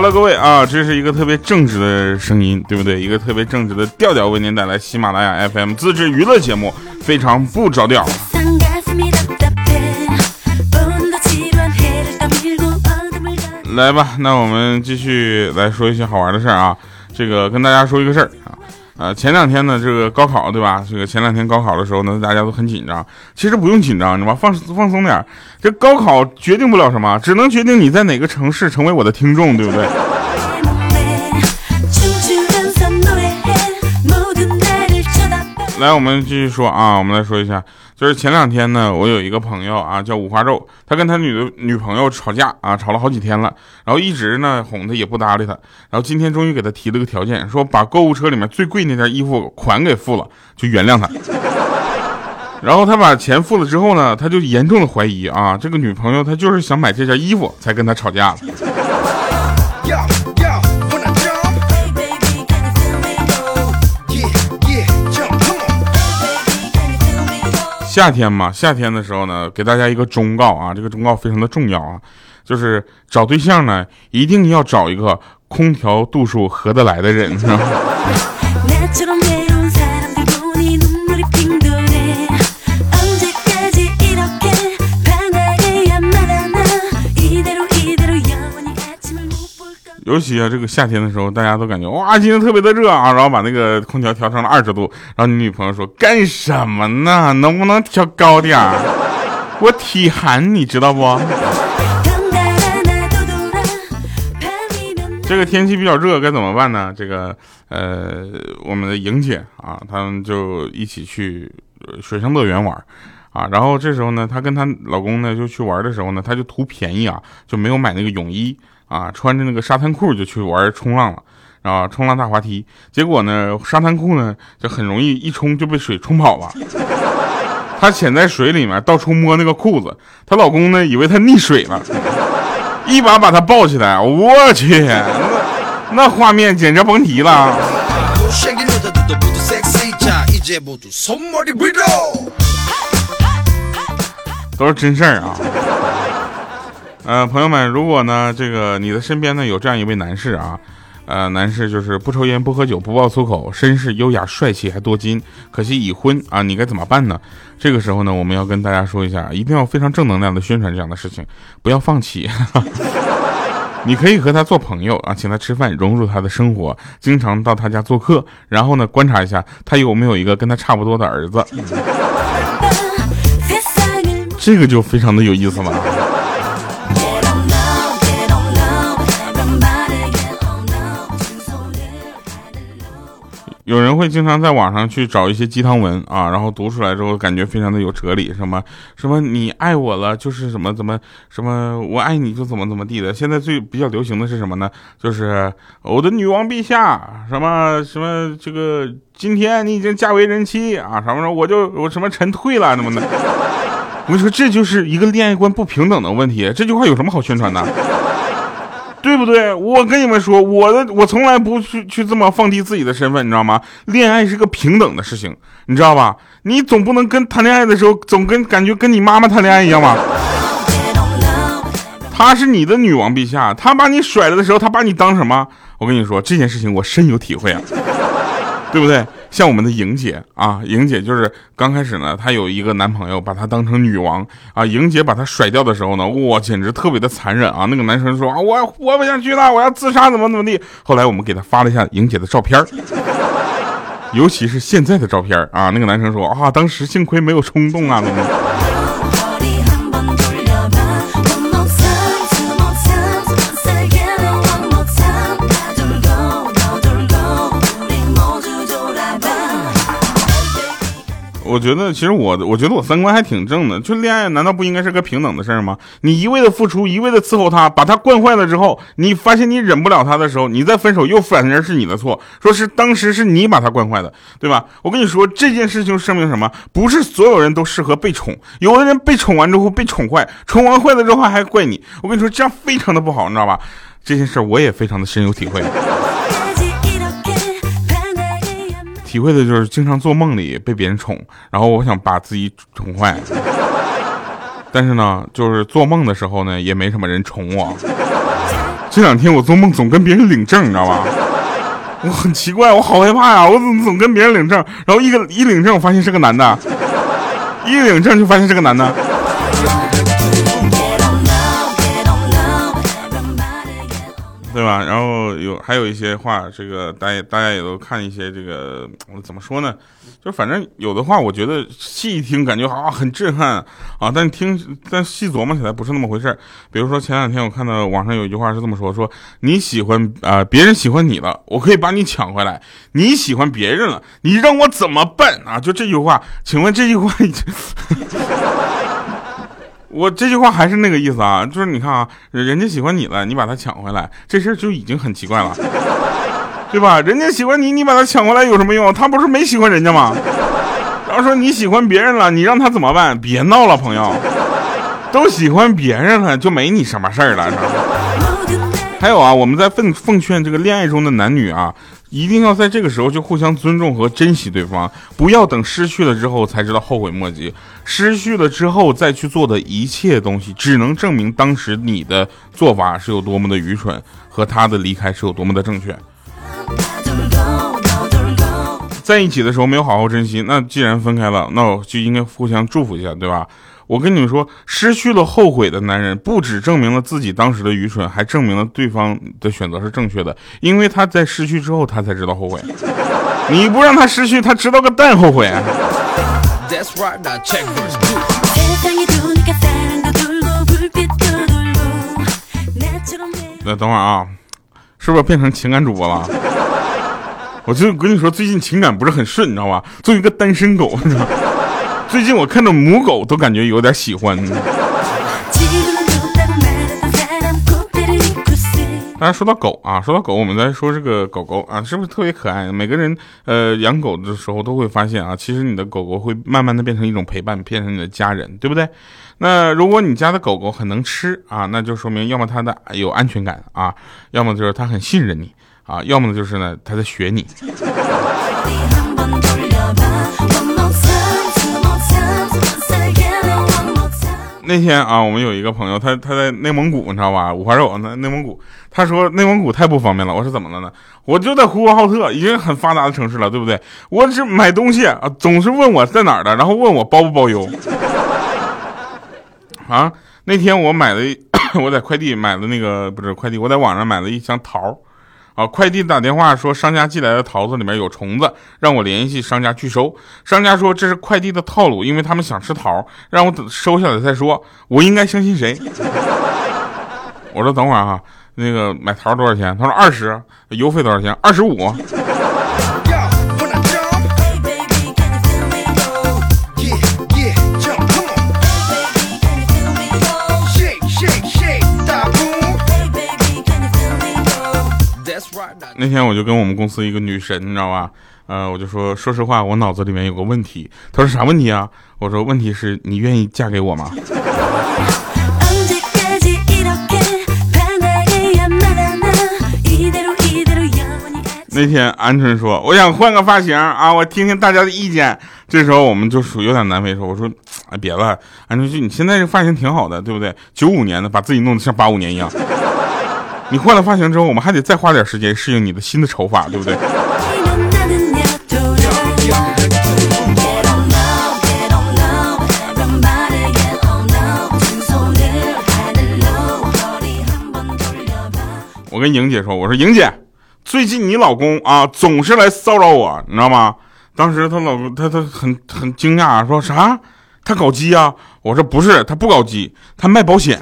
，Hello，各位啊，这是一个特别正直的声音，对不对？一个特别正直的调调，为您带来喜马拉雅 FM 自制娱乐节目，非常不着调。来吧，那我们继续来说一些好玩的事儿啊。这个跟大家说一个事儿啊。呃，前两天呢，这个高考对吧？这个前两天高考的时候呢，大家都很紧张。其实不用紧张，你知道吗？放放松点。这高考决定不了什么，只能决定你在哪个城市成为我的听众，对不对？来，我们继续说啊，我们来说一下，就是前两天呢，我有一个朋友啊，叫五花肉，他跟他女的女朋友吵架啊，吵了好几天了，然后一直呢哄他也不搭理他，然后今天终于给他提了个条件，说把购物车里面最贵那件衣服款给付了，就原谅他。然后他把钱付了之后呢，他就严重的怀疑啊，这个女朋友她就是想买这件衣服才跟他吵架夏天嘛，夏天的时候呢，给大家一个忠告啊，这个忠告非常的重要啊，就是找对象呢，一定要找一个空调度数合得来的人。尤其啊，这个夏天的时候，大家都感觉哇，今天特别的热啊，然后把那个空调调成了二十度，然后你女朋友说干什么呢？能不能调高点儿？我体寒，你知道不？这个天气比较热，该怎么办呢？这个呃，我们的莹姐啊，他们就一起去水上乐园玩啊，然后这时候呢，她跟她老公呢就去玩的时候呢，她就图便宜啊，就没有买那个泳衣。啊，穿着那个沙滩裤就去玩冲浪了，啊，冲浪大滑梯，结果呢，沙滩裤呢就很容易一冲就被水冲跑了。她潜在水里面到处摸那个裤子，她老公呢以为她溺水了，一把把她抱起来，我去，那那画面简直甭提了。都是真事儿啊。呃，朋友们，如果呢，这个你的身边呢有这样一位男士啊，呃，男士就是不抽烟、不喝酒、不爆粗口，绅士、优雅、帅气还多金，可惜已婚啊，你该怎么办呢？这个时候呢，我们要跟大家说一下，一定要非常正能量的宣传这样的事情，不要放弃。你可以和他做朋友啊，请他吃饭，融入他的生活，经常到他家做客，然后呢，观察一下他有没有一个跟他差不多的儿子，这个就非常的有意思了。有人会经常在网上去找一些鸡汤文啊，然后读出来之后感觉非常的有哲理，什么什么你爱我了就是什么怎么什么我爱你就怎么怎么地的。现在最比较流行的是什么呢？就是我的女王陛下，什么什么这个今天你已经嫁为人妻啊，什么什么我就我什么臣退了什么的。我跟你说，这就是一个恋爱观不平等的问题。这句话有什么好宣传的？对不对？我跟你们说，我的我从来不去去这么放低自己的身份，你知道吗？恋爱是个平等的事情，你知道吧？你总不能跟谈恋爱的时候总跟感觉跟你妈妈谈恋爱一样吧？她是你的女王陛下，她把你甩了的时候，她把你当什么？我跟你说这件事情，我深有体会啊，对不对？像我们的莹姐啊，莹姐就是刚开始呢，她有一个男朋友，把她当成女王啊。莹姐把她甩掉的时候呢，哇，简直特别的残忍啊！那个男生说啊，我活不下去了，我要自杀，怎么怎么地。后来我们给她发了一下莹姐的照片尤其是现在的照片啊。那个男生说啊，当时幸亏没有冲动啊，怎么。我觉得，其实我，我觉得我三观还挺正的。就恋爱，难道不应该是个平等的事儿吗？你一味的付出，一味的伺候他，把他惯坏了之后，你发现你忍不了他的时候，你再分手，又反而是你的错，说是当时是你把他惯坏的，对吧？我跟你说，这件事情说明什么？不是所有人都适合被宠，有的人被宠完之后被宠坏，宠完坏了之后还怪你。我跟你说，这样非常的不好，你知道吧？这件事我也非常的深有体会。体会的就是经常做梦里被别人宠，然后我想把自己宠坏。但是呢，就是做梦的时候呢，也没什么人宠我。这两天我做梦总跟别人领证，你知道吧？我很奇怪，我好害怕呀！我怎么总跟别人领证？然后一个一领证，我发现是个男的；一领证就发现是个男的。对吧？然后有还有一些话，这个大家大家也都看一些这个，我怎么说呢？就反正有的话，我觉得细一听感觉啊很震撼啊，但听但细琢磨起来不是那么回事比如说前两天我看到网上有一句话是这么说：说你喜欢啊别人喜欢你了，我可以把你抢回来；你喜欢别人了，你让我怎么办啊？就这句话，请问这句话已经。我这句话还是那个意思啊，就是你看啊，人家喜欢你了，你把他抢回来，这事儿就已经很奇怪了，对吧？人家喜欢你，你把他抢回来有什么用？他不是没喜欢人家吗？然后说你喜欢别人了，你让他怎么办？别闹了，朋友，都喜欢别人了，就没你什么事儿了。还有啊，我们在奉奉劝这个恋爱中的男女啊。一定要在这个时候就互相尊重和珍惜对方，不要等失去了之后才知道后悔莫及。失去了之后再去做的一切东西，只能证明当时你的做法是有多么的愚蠢，和他的离开是有多么的正确。在一起的时候没有好好珍惜，那既然分开了，那我就应该互相祝福一下，对吧？我跟你们说，失去了后悔的男人，不只证明了自己当时的愚蠢，还证明了对方的选择是正确的。因为他在失去之后，他才知道后悔。你不让他失去，他知道个蛋后悔。那等会儿啊，是不是变成情感主播了？我就跟你说，最近情感不是很顺，你知道吧？作为一个单身狗，你知道。最近我看到母狗都感觉有点喜欢。大家说到狗啊，说到狗，我们再说这个狗狗啊，是不是特别可爱？每个人呃养狗的时候都会发现啊，其实你的狗狗会慢慢的变成一种陪伴，变成你的家人，对不对？那如果你家的狗狗很能吃啊，那就说明要么它的有安全感啊，要么就是它很信任你啊，要么就是呢它在学你。那天啊，我们有一个朋友，他他在内蒙古，你知道吧？五花肉，那内蒙古，他说内蒙古太不方便了。我说怎么了呢？我就在呼和浩特，已经很发达的城市了，对不对？我只买东西啊，总是问我在哪儿的，然后问我包不包邮。啊，那天我买了，我在快递买了那个不是快递，我在网上买了一箱桃。啊！快递打电话说商家寄来的桃子里面有虫子，让我联系商家拒收。商家说这是快递的套路，因为他们想吃桃，让我等收下来再说。我应该相信谁？我说等会儿哈，那个买桃多少钱？他说二十，邮费多少钱？二十五。那天我就跟我们公司一个女神，你知道吧？呃，我就说，说实话，我脑子里面有个问题。她说啥问题啊？我说问题是你愿意嫁给我吗？那天鹌鹑说，我想换个发型啊，我听听大家的意见。这时候我们就属有点难为，说我说，哎，别了，鹌鹑就你现在这发型挺好的，对不对？九五年的，把自己弄得像八五年一样。你换了发型之后，我们还得再花点时间适应你的新的丑法，对不对？我跟莹姐说，我说莹姐，最近你老公啊总是来骚扰我，你知道吗？当时她老公她她很很惊讶，说啥？他搞基啊？我说不是，他不搞基，他卖保险。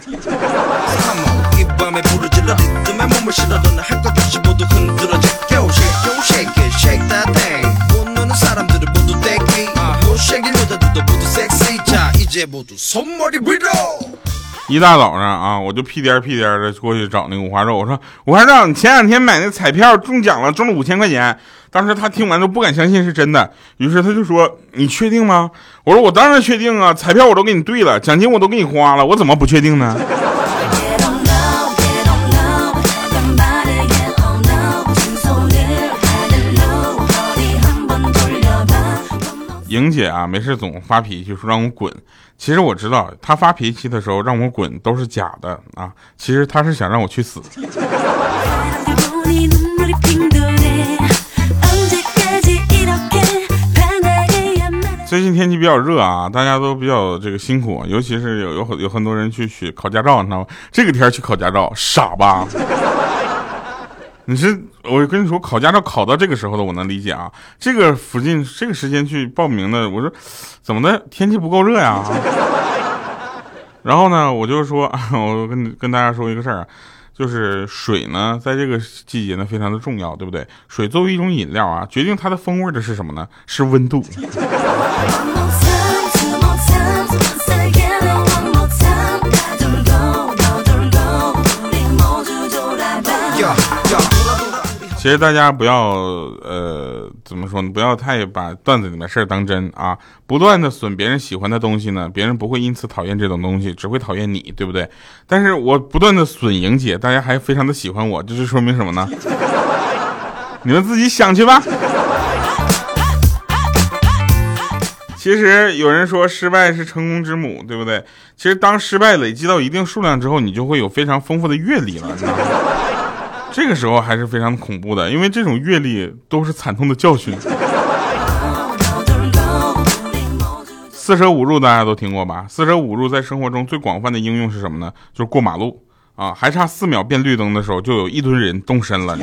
一大早上啊，我就屁颠屁颠的过去找那个五花肉。我说：“五花肉，你前两天买那彩票中奖了，中了五千块钱。”当时他听完都不敢相信是真的，于是他就说：“你确定吗？”我说：“我当然确定啊，彩票我都给你兑了，奖金我都给你花了，我怎么不确定呢？”莹姐啊，没事总发脾气，说让我滚。其实我知道她发脾气的时候让我滚都是假的啊，其实她是想让我去死。最近天气比较热啊，大家都比较这个辛苦，尤其是有有很有很多人去学考驾照，你知道吗？这个天去考驾照，傻吧？你是我跟你说，考驾照考到这个时候的，我能理解啊。这个附近这个时间去报名的，我说怎么的？天气不够热呀？然后呢，我就说，我跟跟大家说一个事儿啊。就是水呢，在这个季节呢，非常的重要，对不对？水作为一种饮料啊，决定它的风味的是什么呢？是温度。其实大家不要呃怎么说呢？不要太把段子里面事儿当真啊！不断的损别人喜欢的东西呢，别人不会因此讨厌这种东西，只会讨厌你，对不对？但是我不断的损莹姐，大家还非常的喜欢我，这是说明什么呢？你们自己想去吧。其实有人说失败是成功之母，对不对？其实当失败累积到一定数量之后，你就会有非常丰富的阅历了，你知道吗？这个时候还是非常恐怖的，因为这种阅历都是惨痛的教训。四舍五入大家都听过吧？四舍五入在生活中最广泛的应用是什么呢？就是过马路啊，还差四秒变绿灯的时候，就有一堆人动身了。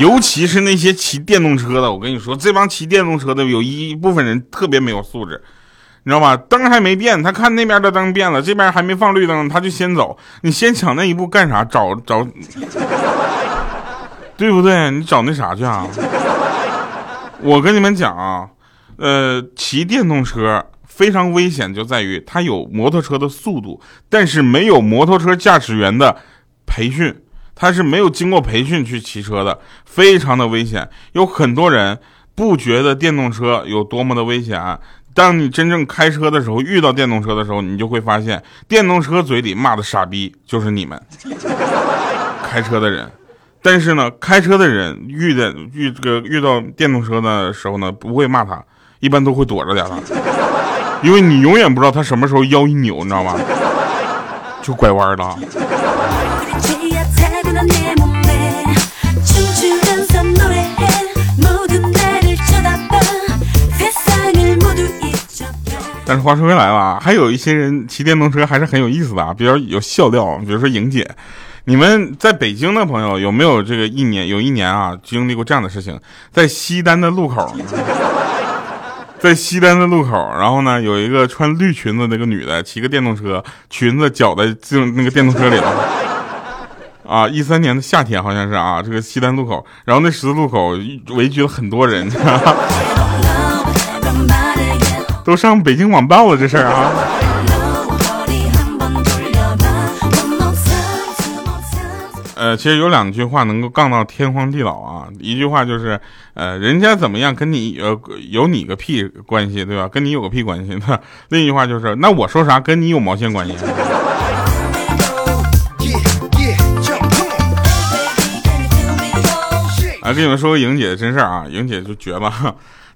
尤其是那些骑电动车的，我跟你说，这帮骑电动车的有一部分人特别没有素质。你知道吧？灯还没变，他看那边的灯变了，这边还没放绿灯，他就先走。你先抢那一步干啥？找找，对不对？你找那啥去啊？我跟你们讲啊，呃，骑电动车非常危险，就在于它有摩托车的速度，但是没有摩托车驾驶员的培训，他是没有经过培训去骑车的，非常的危险。有很多人不觉得电动车有多么的危险。当你真正开车的时候，遇到电动车的时候，你就会发现，电动车嘴里骂的傻逼就是你们 开车的人。但是呢，开车的人遇的遇这个遇到电动车的时候呢，不会骂他，一般都会躲着点他，因为你永远不知道他什么时候腰一扭，你知道吗？就拐弯了。但是话说回来了，还有一些人骑电动车还是很有意思的啊，比较有笑料。比如说莹姐，你们在北京的朋友有没有这个一年有一年啊经历过这样的事情？在西单的路口，在西单的路口，然后呢有一个穿绿裙子那个女的骑个电动车，裙子绞在进那个电动车里了。啊，一三年的夏天好像是啊，这个西单路口，然后那十字路口围聚了很多人。都上北京网报了这事儿啊！呃，其实有两句话能够杠到天荒地老啊。一句话就是，呃，人家怎么样跟你呃有你个屁关系，对吧？跟你有个屁关系。那另一句话就是，那我说啥跟你有毛线关系？啊，跟你们说个莹姐的真事儿啊，莹姐就绝了。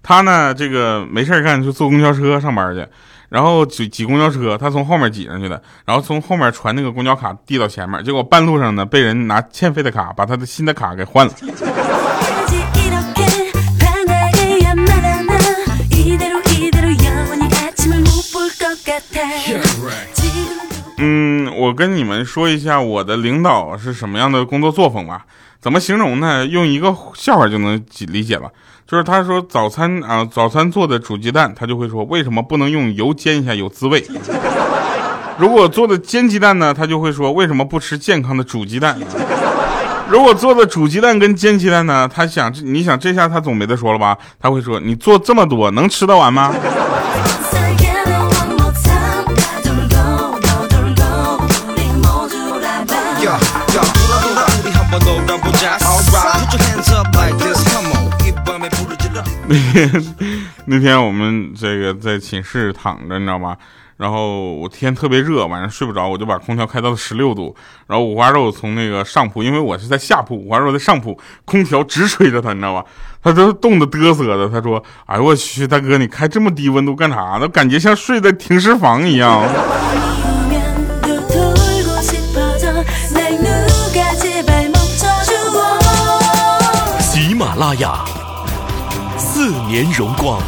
他呢，这个没事干就坐公交车上班去，然后挤挤公交车，他从后面挤上去的，然后从后面传那个公交卡递到前面，结果半路上呢被人拿欠费的卡把他的新的卡给换了。嗯，我跟你们说一下我的领导是什么样的工作作风吧。怎么形容呢？用一个笑话就能理解了。就是他说早餐啊，早餐做的煮鸡蛋，他就会说为什么不能用油煎一下有滋味？如果做的煎鸡蛋呢，他就会说为什么不吃健康的煮鸡蛋？如果做的煮鸡蛋跟煎鸡蛋呢，他想你想这下他总没得说了吧？他会说你做这么多能吃得完吗？天，那天我们这个在寝室躺着，你知道吗？然后我天特别热，晚上睡不着，我就把空调开到了十六度。然后五花肉从那个上铺，因为我是在下铺，五花肉在上铺，空调直吹着他，你知道吧？他都冻得嘚瑟的。他说：“哎呦我去，大哥，你开这么低温度干啥呢？感觉像睡在停尸房一样。”喜马拉雅，四年荣光，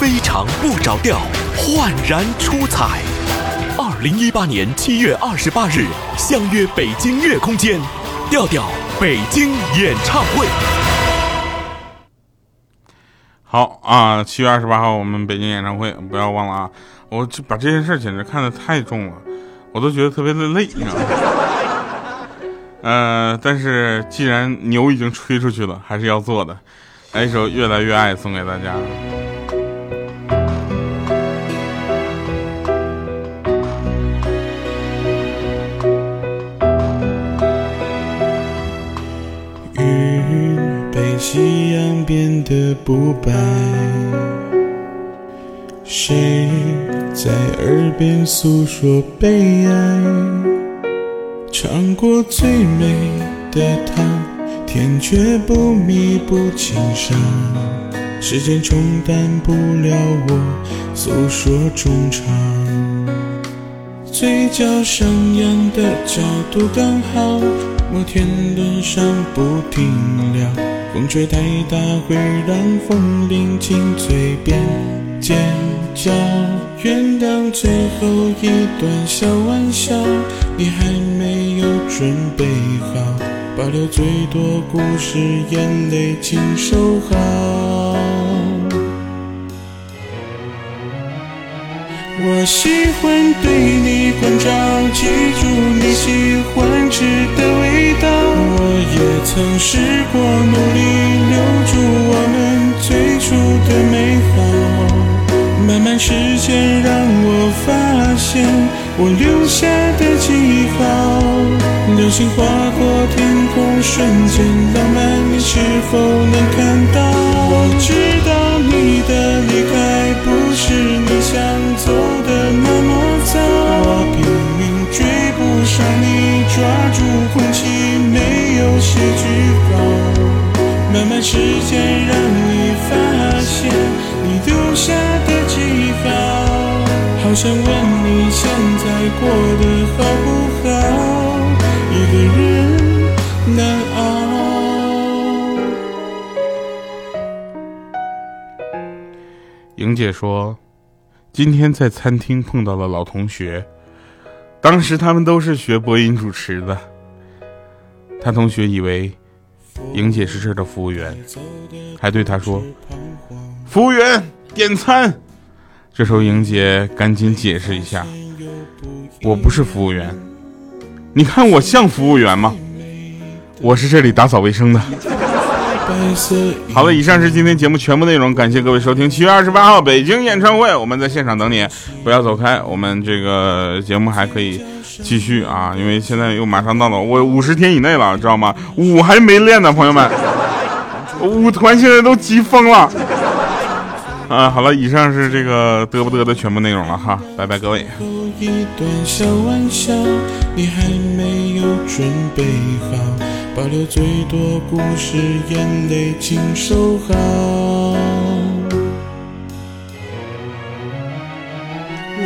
非常不着调。焕然出彩！二零一八年七月二十八日，相约北京乐空间，调调北京演唱会。好啊，七月二十八号我们北京演唱会，不要忘了啊！我这把这件事简直看得太重了，我都觉得特别的累，你知道吗？呃，但是既然牛已经吹出去了，还是要做的。来一首《越来越爱》送给大家。雨被夕阳变得不白，谁在耳边诉说悲哀？尝过最美的糖，甜却不弥补情伤。时间冲淡不了我诉说衷肠，嘴角上扬的角度刚好，摩天轮上不停留。风吹太大会让风铃紧嘴边尖叫，原谅最后一段小玩笑，你还没有准备好，保留最多故事，眼泪请收好。我喜欢对你关照，记住你喜欢吃的味道。我也曾试过努力留住我们最初的美好，慢慢时间让我发现我留下的记号。流星划过天空，瞬间浪漫，你是否能看到？我知道你的离开不是你想走的那么早，我拼命追不上你，抓住空气，没有写句号。慢慢时间让你发现你留下的记号，好想问你现在过得姐说，今天在餐厅碰到了老同学，当时他们都是学播音主持的。他同学以为莹姐是这儿的服务员，还对他说：“服务员点餐。”这时候莹姐赶紧解释一下：“我不是服务员，你看我像服务员吗？我是这里打扫卫生的。”好了，以上是今天节目全部内容，感谢各位收听。七月二十八号北京演唱会，我们在现场等你，不要走开，我们这个节目还可以继续啊，因为现在又马上到了我五十天以内了，知道吗？舞还没练呢，朋友们，舞团现在都急疯了。啊，好了，以上是这个嘚不嘚的全部内容了哈，拜拜各位。保留最多故事，眼泪请收好。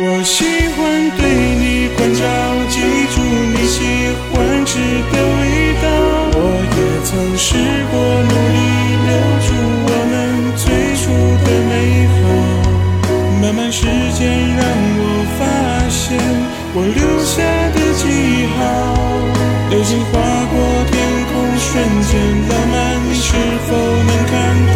我喜欢对你关照，记住你喜欢吃的味道。我也曾试过努力留住我们最初的美好，慢慢时间能